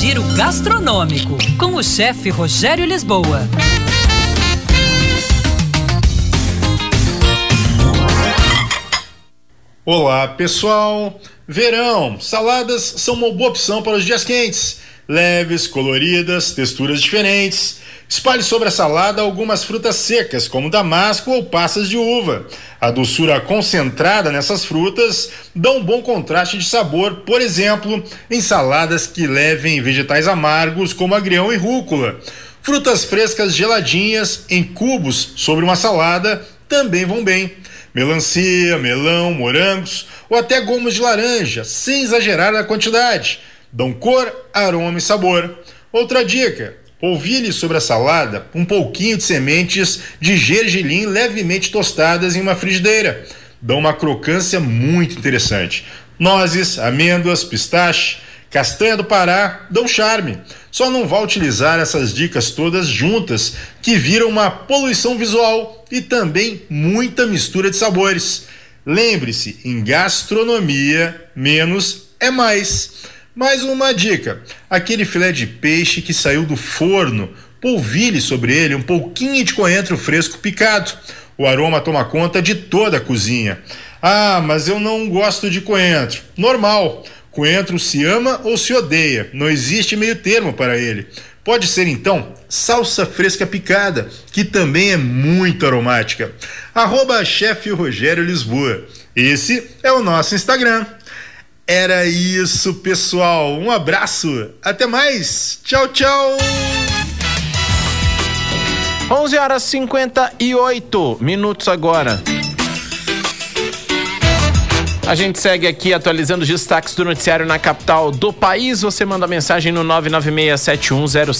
Giro gastronômico com o chefe Rogério Lisboa. Olá, pessoal! Verão, saladas são uma boa opção para os dias quentes. Leves, coloridas, texturas diferentes. Espalhe sobre a salada algumas frutas secas, como damasco ou passas de uva. A doçura concentrada nessas frutas dá um bom contraste de sabor, por exemplo, em saladas que levem vegetais amargos, como agrião e rúcula. Frutas frescas geladinhas em cubos sobre uma salada também vão bem melancia, melão, morangos ou até gomos de laranja, sem exagerar na quantidade. Dão cor, aroma e sabor. Outra dica: polvilhe sobre a salada um pouquinho de sementes de gergelim levemente tostadas em uma frigideira. Dão uma crocância muito interessante. Nozes, amêndoas, pistache, castanha do Pará dão charme. Só não vá utilizar essas dicas todas juntas, que viram uma poluição visual e também muita mistura de sabores. Lembre-se, em gastronomia, menos é mais. Mais uma dica: aquele filé de peixe que saiu do forno, polvilhe sobre ele um pouquinho de coentro fresco picado. O aroma toma conta de toda a cozinha. Ah, mas eu não gosto de coentro. Normal. Coentro se ama ou se odeia, não existe meio termo para ele. Pode ser então salsa fresca picada, que também é muito aromática. Arroba chefe Rogério Lisboa. Esse é o nosso Instagram. Era isso, pessoal. Um abraço. Até mais. Tchau, tchau. 11 horas 58 minutos agora. A gente segue aqui atualizando os destaques do noticiário na capital do país. Você manda mensagem no 9967107